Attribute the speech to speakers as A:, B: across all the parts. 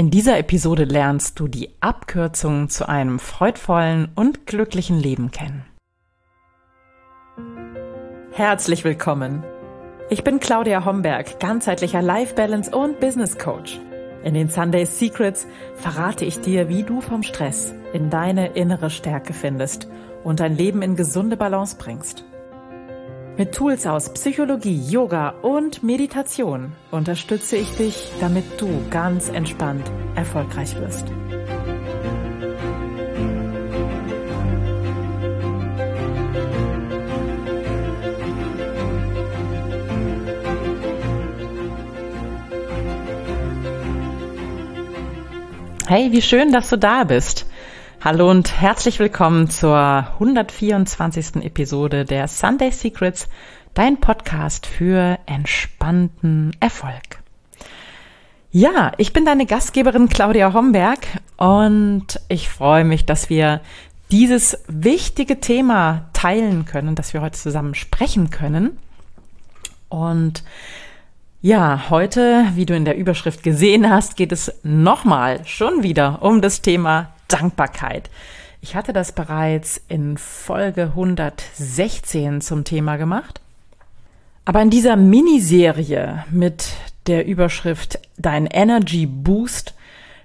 A: In dieser Episode lernst du die Abkürzungen zu einem freudvollen und glücklichen Leben kennen. Herzlich willkommen. Ich bin Claudia Homberg, ganzheitlicher Life Balance und Business Coach. In den Sunday Secrets verrate ich dir, wie du vom Stress in deine innere Stärke findest und dein Leben in gesunde Balance bringst. Mit Tools aus Psychologie, Yoga und Meditation unterstütze ich dich, damit du ganz entspannt erfolgreich wirst. Hey, wie schön, dass du da bist. Hallo und herzlich willkommen zur 124. Episode der Sunday Secrets, dein Podcast für entspannten Erfolg. Ja, ich bin deine Gastgeberin Claudia Homberg und ich freue mich, dass wir dieses wichtige Thema teilen können, dass wir heute zusammen sprechen können. Und ja, heute, wie du in der Überschrift gesehen hast, geht es nochmal schon wieder um das Thema Dankbarkeit. Ich hatte das bereits in Folge 116 zum Thema gemacht. Aber in dieser Miniserie mit der Überschrift Dein Energy Boost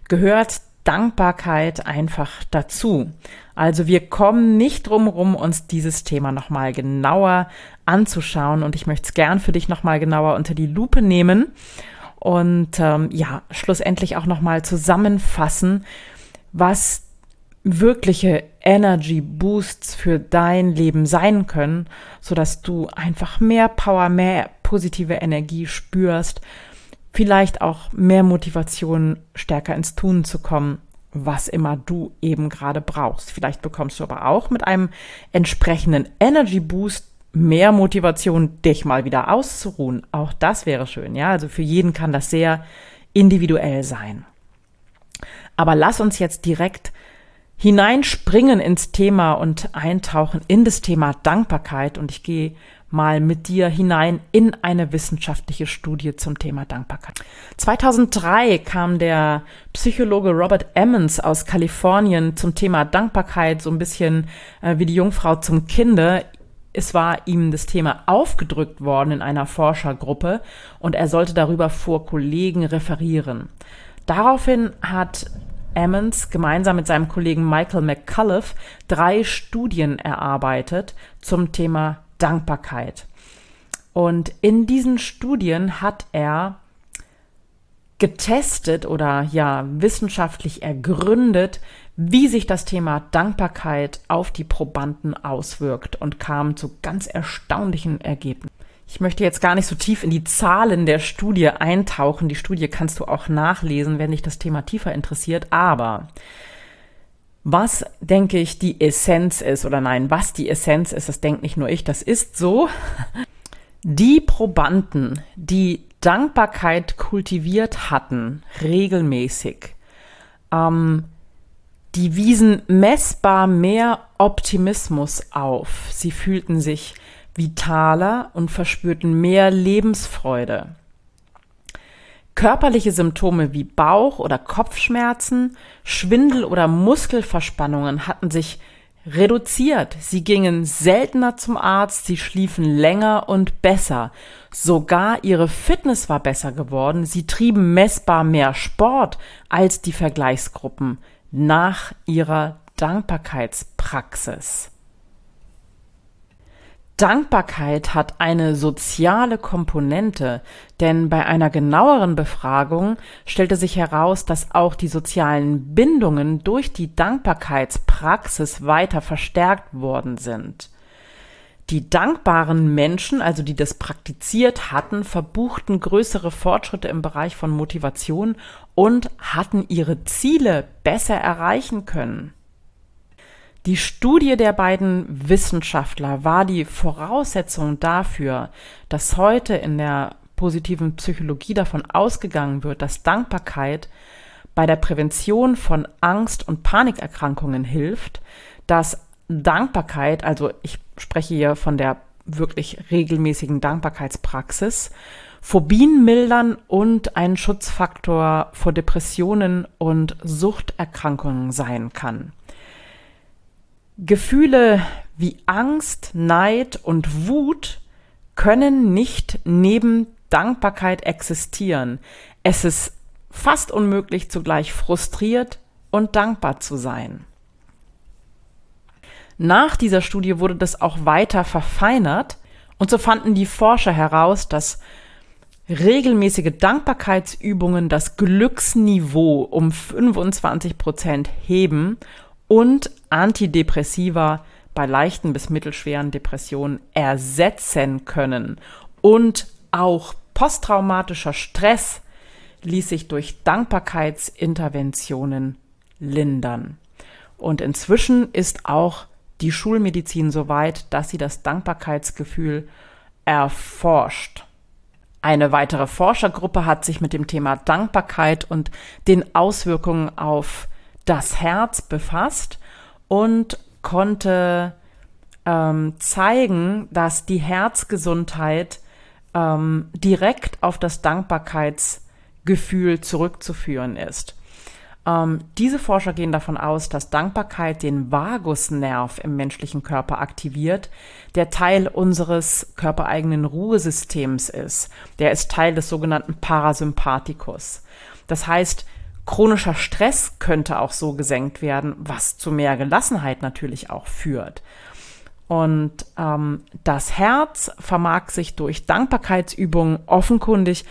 A: gehört Dankbarkeit einfach dazu. Also wir kommen nicht drum rum, uns dieses Thema nochmal genauer anzuschauen und ich möchte es gern für dich nochmal genauer unter die Lupe nehmen und ähm, ja, schlussendlich auch nochmal zusammenfassen, was wirkliche Energy Boosts für dein Leben sein können, so dass du einfach mehr Power, mehr positive Energie spürst, vielleicht auch mehr Motivation, stärker ins Tun zu kommen, was immer du eben gerade brauchst. Vielleicht bekommst du aber auch mit einem entsprechenden Energy Boost mehr Motivation, dich mal wieder auszuruhen. Auch das wäre schön, ja. Also für jeden kann das sehr individuell sein. Aber lass uns jetzt direkt hineinspringen ins Thema und eintauchen in das Thema Dankbarkeit. Und ich gehe mal mit dir hinein in eine wissenschaftliche Studie zum Thema Dankbarkeit. 2003 kam der Psychologe Robert Emmons aus Kalifornien zum Thema Dankbarkeit so ein bisschen äh, wie die Jungfrau zum Kinde. Es war ihm das Thema aufgedrückt worden in einer Forschergruppe und er sollte darüber vor Kollegen referieren. Daraufhin hat Emmons gemeinsam mit seinem Kollegen Michael McCullough drei Studien erarbeitet zum Thema Dankbarkeit. Und in diesen Studien hat er getestet oder ja wissenschaftlich ergründet, wie sich das Thema Dankbarkeit auf die Probanden auswirkt und kam zu ganz erstaunlichen Ergebnissen. Ich möchte jetzt gar nicht so tief in die Zahlen der Studie eintauchen. Die Studie kannst du auch nachlesen, wenn dich das Thema tiefer interessiert. Aber was, denke ich, die Essenz ist, oder nein, was die Essenz ist, das denkt nicht nur ich, das ist so. Die Probanden, die Dankbarkeit kultiviert hatten, regelmäßig, ähm, die wiesen messbar mehr Optimismus auf. Sie fühlten sich vitaler und verspürten mehr Lebensfreude. Körperliche Symptome wie Bauch- oder Kopfschmerzen, Schwindel oder Muskelverspannungen hatten sich reduziert. Sie gingen seltener zum Arzt, sie schliefen länger und besser. Sogar ihre Fitness war besser geworden. Sie trieben messbar mehr Sport als die Vergleichsgruppen nach ihrer Dankbarkeitspraxis. Dankbarkeit hat eine soziale Komponente, denn bei einer genaueren Befragung stellte sich heraus, dass auch die sozialen Bindungen durch die Dankbarkeitspraxis weiter verstärkt worden sind. Die dankbaren Menschen, also die das praktiziert hatten, verbuchten größere Fortschritte im Bereich von Motivation und hatten ihre Ziele besser erreichen können. Die Studie der beiden Wissenschaftler war die Voraussetzung dafür, dass heute in der positiven Psychologie davon ausgegangen wird, dass Dankbarkeit bei der Prävention von Angst- und Panikerkrankungen hilft, dass Dankbarkeit, also ich spreche hier von der wirklich regelmäßigen Dankbarkeitspraxis, Phobien mildern und ein Schutzfaktor vor Depressionen und Suchterkrankungen sein kann. Gefühle wie Angst, Neid und Wut können nicht neben Dankbarkeit existieren. Es ist fast unmöglich, zugleich frustriert und dankbar zu sein. Nach dieser Studie wurde das auch weiter verfeinert und so fanden die Forscher heraus, dass regelmäßige Dankbarkeitsübungen das Glücksniveau um 25 Prozent heben und Antidepressiva bei leichten bis mittelschweren Depressionen ersetzen können. Und auch posttraumatischer Stress ließ sich durch Dankbarkeitsinterventionen lindern. Und inzwischen ist auch die Schulmedizin so weit, dass sie das Dankbarkeitsgefühl erforscht. Eine weitere Forschergruppe hat sich mit dem Thema Dankbarkeit und den Auswirkungen auf das Herz befasst und konnte ähm, zeigen, dass die Herzgesundheit ähm, direkt auf das Dankbarkeitsgefühl zurückzuführen ist. Ähm, diese Forscher gehen davon aus, dass Dankbarkeit den Vagusnerv im menschlichen Körper aktiviert, der Teil unseres körpereigenen Ruhesystems ist. Der ist Teil des sogenannten Parasympathikus. Das heißt, chronischer Stress könnte auch so gesenkt werden, was zu mehr Gelassenheit natürlich auch führt. Und ähm, das Herz vermag sich durch Dankbarkeitsübungen offenkundig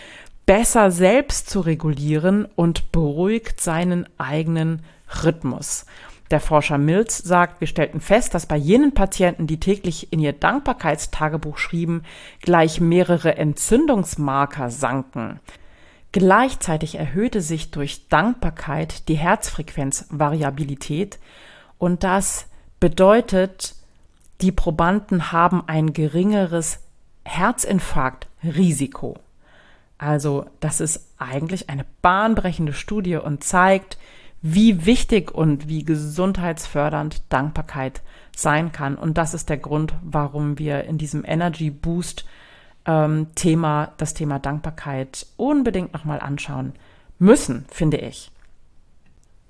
A: besser selbst zu regulieren und beruhigt seinen eigenen Rhythmus. Der Forscher Mills sagt, wir stellten fest, dass bei jenen Patienten, die täglich in ihr Dankbarkeitstagebuch schrieben, gleich mehrere Entzündungsmarker sanken. Gleichzeitig erhöhte sich durch Dankbarkeit die Herzfrequenzvariabilität und das bedeutet, die Probanden haben ein geringeres Herzinfarktrisiko. Also das ist eigentlich eine bahnbrechende Studie und zeigt, wie wichtig und wie gesundheitsfördernd Dankbarkeit sein kann. Und das ist der Grund, warum wir in diesem Energy Boost ähm, Thema, das Thema Dankbarkeit unbedingt nochmal anschauen müssen, finde ich.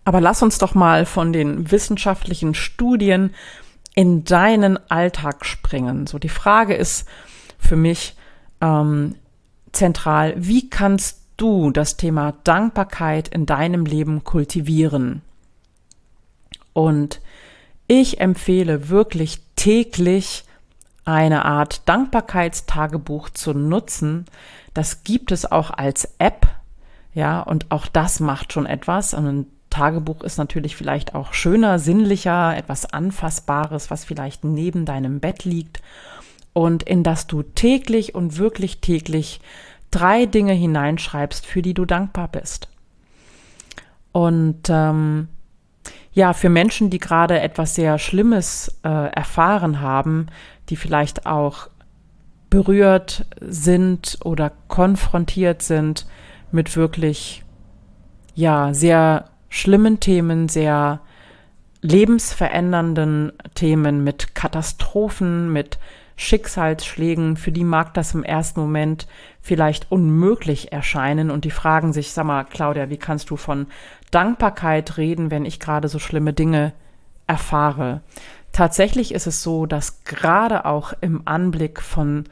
A: Aber lass uns doch mal von den wissenschaftlichen Studien in deinen Alltag springen. So die Frage ist für mich, ähm, zentral. Wie kannst du das Thema Dankbarkeit in deinem Leben kultivieren? Und ich empfehle wirklich täglich eine Art Dankbarkeitstagebuch zu nutzen. Das gibt es auch als App. Ja, und auch das macht schon etwas. Und ein Tagebuch ist natürlich vielleicht auch schöner, sinnlicher, etwas Anfassbares, was vielleicht neben deinem Bett liegt und in das du täglich und wirklich täglich drei Dinge hineinschreibst, für die du dankbar bist. Und ähm, ja, für Menschen, die gerade etwas sehr Schlimmes äh, erfahren haben, die vielleicht auch berührt sind oder konfrontiert sind mit wirklich, ja, sehr schlimmen Themen, sehr lebensverändernden Themen, mit Katastrophen, mit Schicksalsschlägen, für die mag das im ersten Moment vielleicht unmöglich erscheinen und die fragen sich, sag mal, Claudia, wie kannst du von Dankbarkeit reden, wenn ich gerade so schlimme Dinge erfahre? Tatsächlich ist es so, dass gerade auch im Anblick von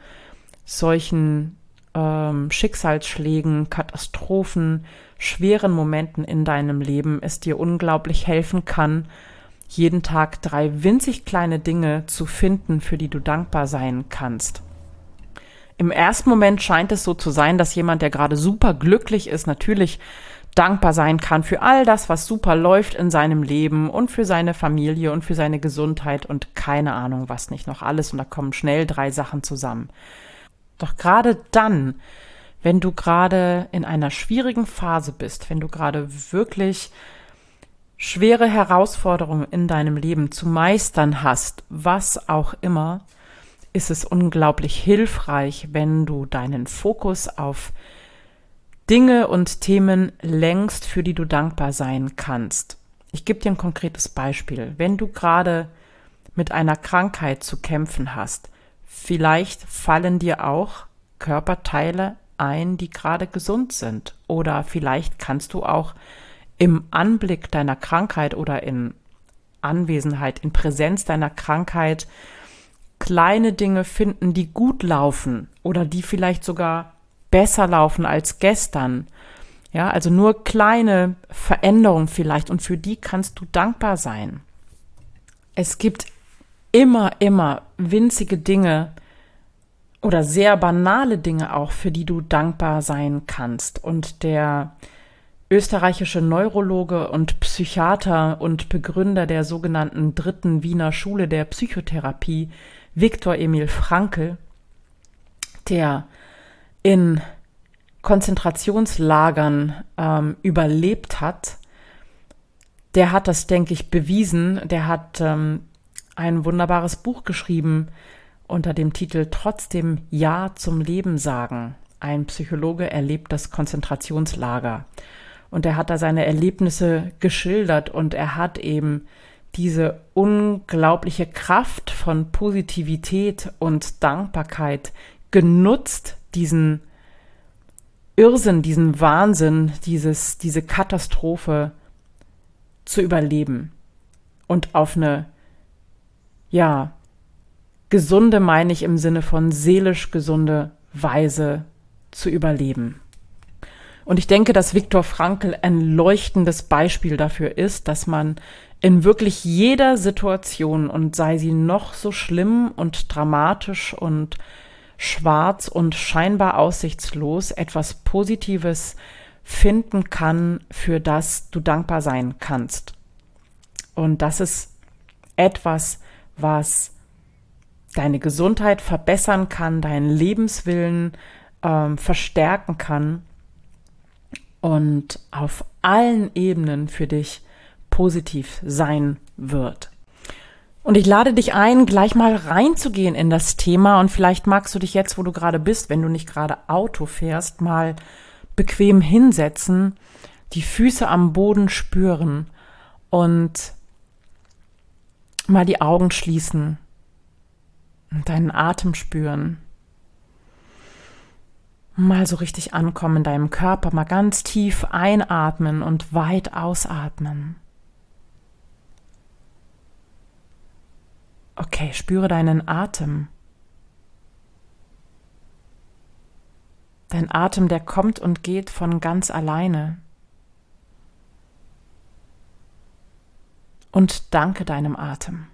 A: solchen ähm, Schicksalsschlägen, Katastrophen, schweren Momenten in deinem Leben es dir unglaublich helfen kann, jeden Tag drei winzig kleine Dinge zu finden, für die du dankbar sein kannst. Im ersten Moment scheint es so zu sein, dass jemand, der gerade super glücklich ist, natürlich dankbar sein kann für all das, was super läuft in seinem Leben und für seine Familie und für seine Gesundheit und keine Ahnung, was nicht noch alles. Und da kommen schnell drei Sachen zusammen. Doch gerade dann, wenn du gerade in einer schwierigen Phase bist, wenn du gerade wirklich schwere Herausforderungen in deinem Leben zu meistern hast, was auch immer, ist es unglaublich hilfreich, wenn du deinen Fokus auf Dinge und Themen lenkst, für die du dankbar sein kannst. Ich gebe dir ein konkretes Beispiel. Wenn du gerade mit einer Krankheit zu kämpfen hast, vielleicht fallen dir auch Körperteile ein, die gerade gesund sind. Oder vielleicht kannst du auch im Anblick deiner Krankheit oder in Anwesenheit, in Präsenz deiner Krankheit kleine Dinge finden, die gut laufen oder die vielleicht sogar besser laufen als gestern. Ja, also nur kleine Veränderungen vielleicht und für die kannst du dankbar sein. Es gibt immer, immer winzige Dinge oder sehr banale Dinge auch, für die du dankbar sein kannst. Und der österreichische Neurologe und Psychiater und Begründer der sogenannten dritten Wiener Schule der Psychotherapie, Viktor Emil Frankl, der in Konzentrationslagern ähm, überlebt hat, der hat das, denke ich, bewiesen. Der hat ähm, ein wunderbares Buch geschrieben unter dem Titel Trotzdem Ja zum Leben sagen. Ein Psychologe erlebt das Konzentrationslager. Und er hat da seine Erlebnisse geschildert und er hat eben diese unglaubliche Kraft von Positivität und Dankbarkeit genutzt, diesen Irrsinn, diesen Wahnsinn, dieses, diese Katastrophe zu überleben und auf eine, ja, gesunde meine ich im Sinne von seelisch gesunde Weise zu überleben. Und ich denke, dass Viktor Frankl ein leuchtendes Beispiel dafür ist, dass man in wirklich jeder Situation und sei sie noch so schlimm und dramatisch und schwarz und scheinbar aussichtslos etwas Positives finden kann, für das du dankbar sein kannst. Und das ist etwas, was deine Gesundheit verbessern kann, deinen Lebenswillen ähm, verstärken kann und auf allen Ebenen für dich positiv sein wird. Und ich lade dich ein, gleich mal reinzugehen in das Thema und vielleicht magst du dich jetzt, wo du gerade bist, wenn du nicht gerade Auto fährst, mal bequem hinsetzen, die Füße am Boden spüren und mal die Augen schließen und deinen Atem spüren mal so richtig ankommen in deinem Körper, mal ganz tief einatmen und weit ausatmen. Okay, spüre deinen Atem. Dein Atem, der kommt und geht von ganz alleine. Und danke deinem Atem.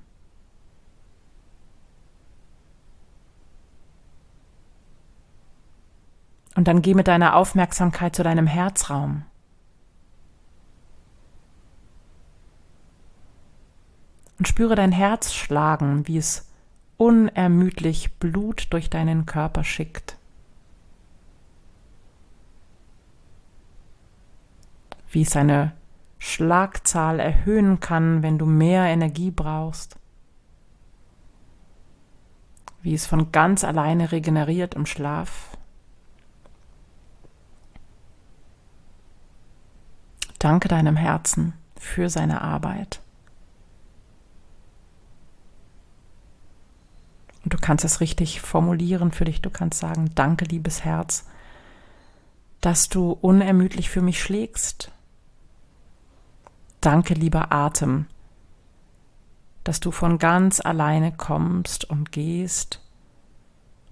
A: Und dann geh mit deiner Aufmerksamkeit zu deinem Herzraum. Und spüre dein Herz schlagen, wie es unermüdlich Blut durch deinen Körper schickt. Wie es seine Schlagzahl erhöhen kann, wenn du mehr Energie brauchst. Wie es von ganz alleine regeneriert im Schlaf. Danke deinem Herzen für seine Arbeit. Und du kannst es richtig formulieren für dich. Du kannst sagen, danke, liebes Herz, dass du unermüdlich für mich schlägst. Danke, lieber Atem, dass du von ganz alleine kommst und gehst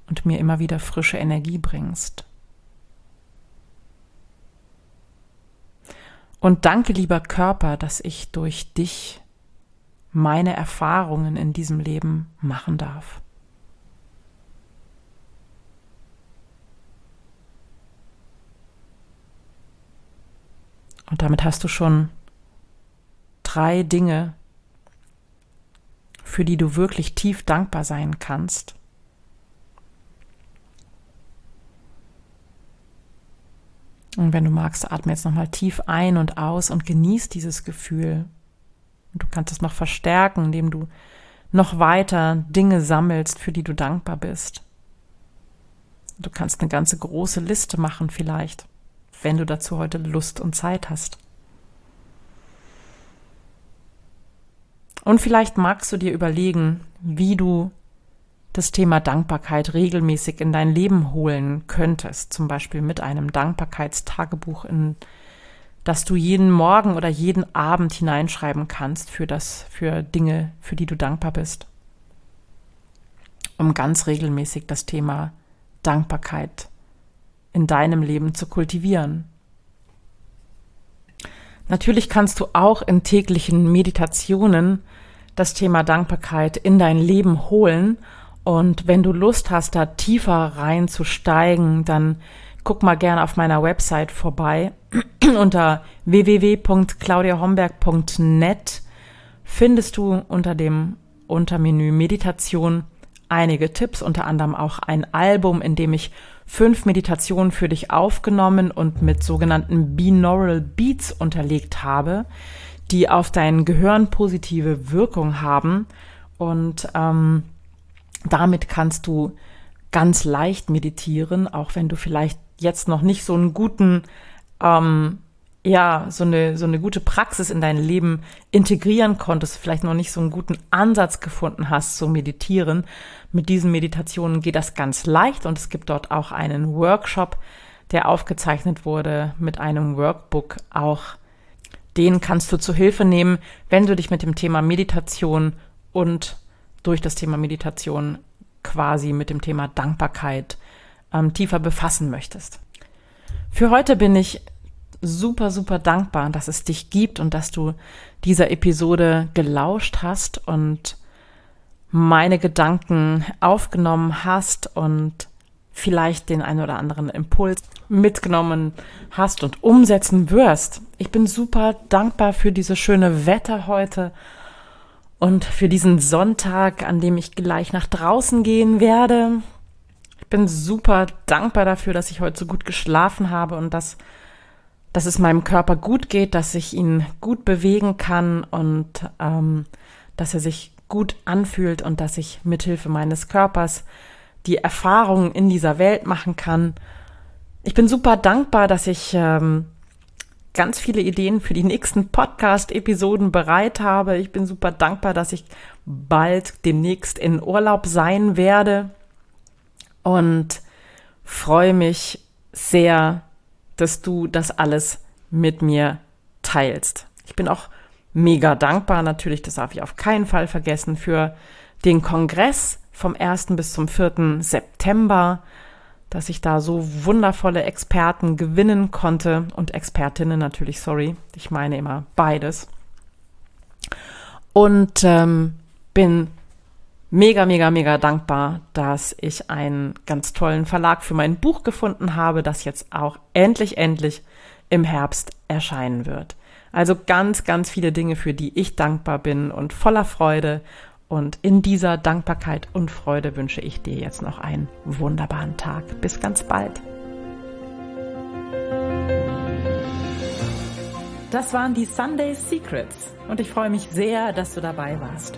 A: und mir immer wieder frische Energie bringst. Und danke, lieber Körper, dass ich durch dich meine Erfahrungen in diesem Leben machen darf. Und damit hast du schon drei Dinge, für die du wirklich tief dankbar sein kannst. Und wenn du magst, atme jetzt nochmal tief ein und aus und genieß dieses Gefühl. Und du kannst es noch verstärken, indem du noch weiter Dinge sammelst, für die du dankbar bist. Du kannst eine ganze große Liste machen vielleicht, wenn du dazu heute Lust und Zeit hast. Und vielleicht magst du dir überlegen, wie du das Thema Dankbarkeit regelmäßig in dein Leben holen könntest, zum Beispiel mit einem Dankbarkeitstagebuch, in das du jeden Morgen oder jeden Abend hineinschreiben kannst für das, für Dinge, für die du dankbar bist, um ganz regelmäßig das Thema Dankbarkeit in deinem Leben zu kultivieren. Natürlich kannst du auch in täglichen Meditationen das Thema Dankbarkeit in dein Leben holen. Und wenn du Lust hast, da tiefer reinzusteigen, dann guck mal gerne auf meiner Website vorbei. unter www.claudiahomberg.net findest du unter dem Untermenü Meditation einige Tipps, unter anderem auch ein Album, in dem ich fünf Meditationen für dich aufgenommen und mit sogenannten Binaural Beats unterlegt habe, die auf dein Gehirn positive Wirkung haben. Und ähm, damit kannst du ganz leicht meditieren, auch wenn du vielleicht jetzt noch nicht so einen guten ähm, ja, so eine, so eine gute Praxis in dein Leben integrieren konntest, vielleicht noch nicht so einen guten Ansatz gefunden hast zu meditieren. Mit diesen Meditationen geht das ganz leicht und es gibt dort auch einen Workshop, der aufgezeichnet wurde mit einem Workbook auch. Den kannst du zu Hilfe nehmen, wenn du dich mit dem Thema Meditation und durch das Thema Meditation quasi mit dem Thema Dankbarkeit ähm, tiefer befassen möchtest. Für heute bin ich super, super dankbar, dass es dich gibt und dass du dieser Episode gelauscht hast und meine Gedanken aufgenommen hast und vielleicht den einen oder anderen Impuls mitgenommen hast und umsetzen wirst. Ich bin super dankbar für dieses schöne Wetter heute und für diesen Sonntag, an dem ich gleich nach draußen gehen werde. Ich bin super dankbar dafür, dass ich heute so gut geschlafen habe und dass dass es meinem Körper gut geht, dass ich ihn gut bewegen kann und ähm, dass er sich gut anfühlt und dass ich mithilfe meines Körpers die Erfahrungen in dieser Welt machen kann. Ich bin super dankbar, dass ich ähm, ganz viele Ideen für die nächsten Podcast-Episoden bereit habe. Ich bin super dankbar, dass ich bald demnächst in Urlaub sein werde und freue mich sehr, dass du das alles mit mir teilst. Ich bin auch mega dankbar, natürlich, das darf ich auf keinen Fall vergessen, für den Kongress vom 1. bis zum 4. September, dass ich da so wundervolle Experten gewinnen konnte und Expertinnen natürlich, sorry, ich meine immer beides. Und ähm, bin mega, mega, mega dankbar, dass ich einen ganz tollen Verlag für mein Buch gefunden habe, das jetzt auch endlich, endlich im Herbst erscheinen wird. Also ganz, ganz viele Dinge, für die ich dankbar bin und voller Freude. Und in dieser Dankbarkeit und Freude wünsche ich dir jetzt noch einen wunderbaren Tag. Bis ganz bald. Das waren die Sunday Secrets und ich freue mich sehr, dass du dabei warst.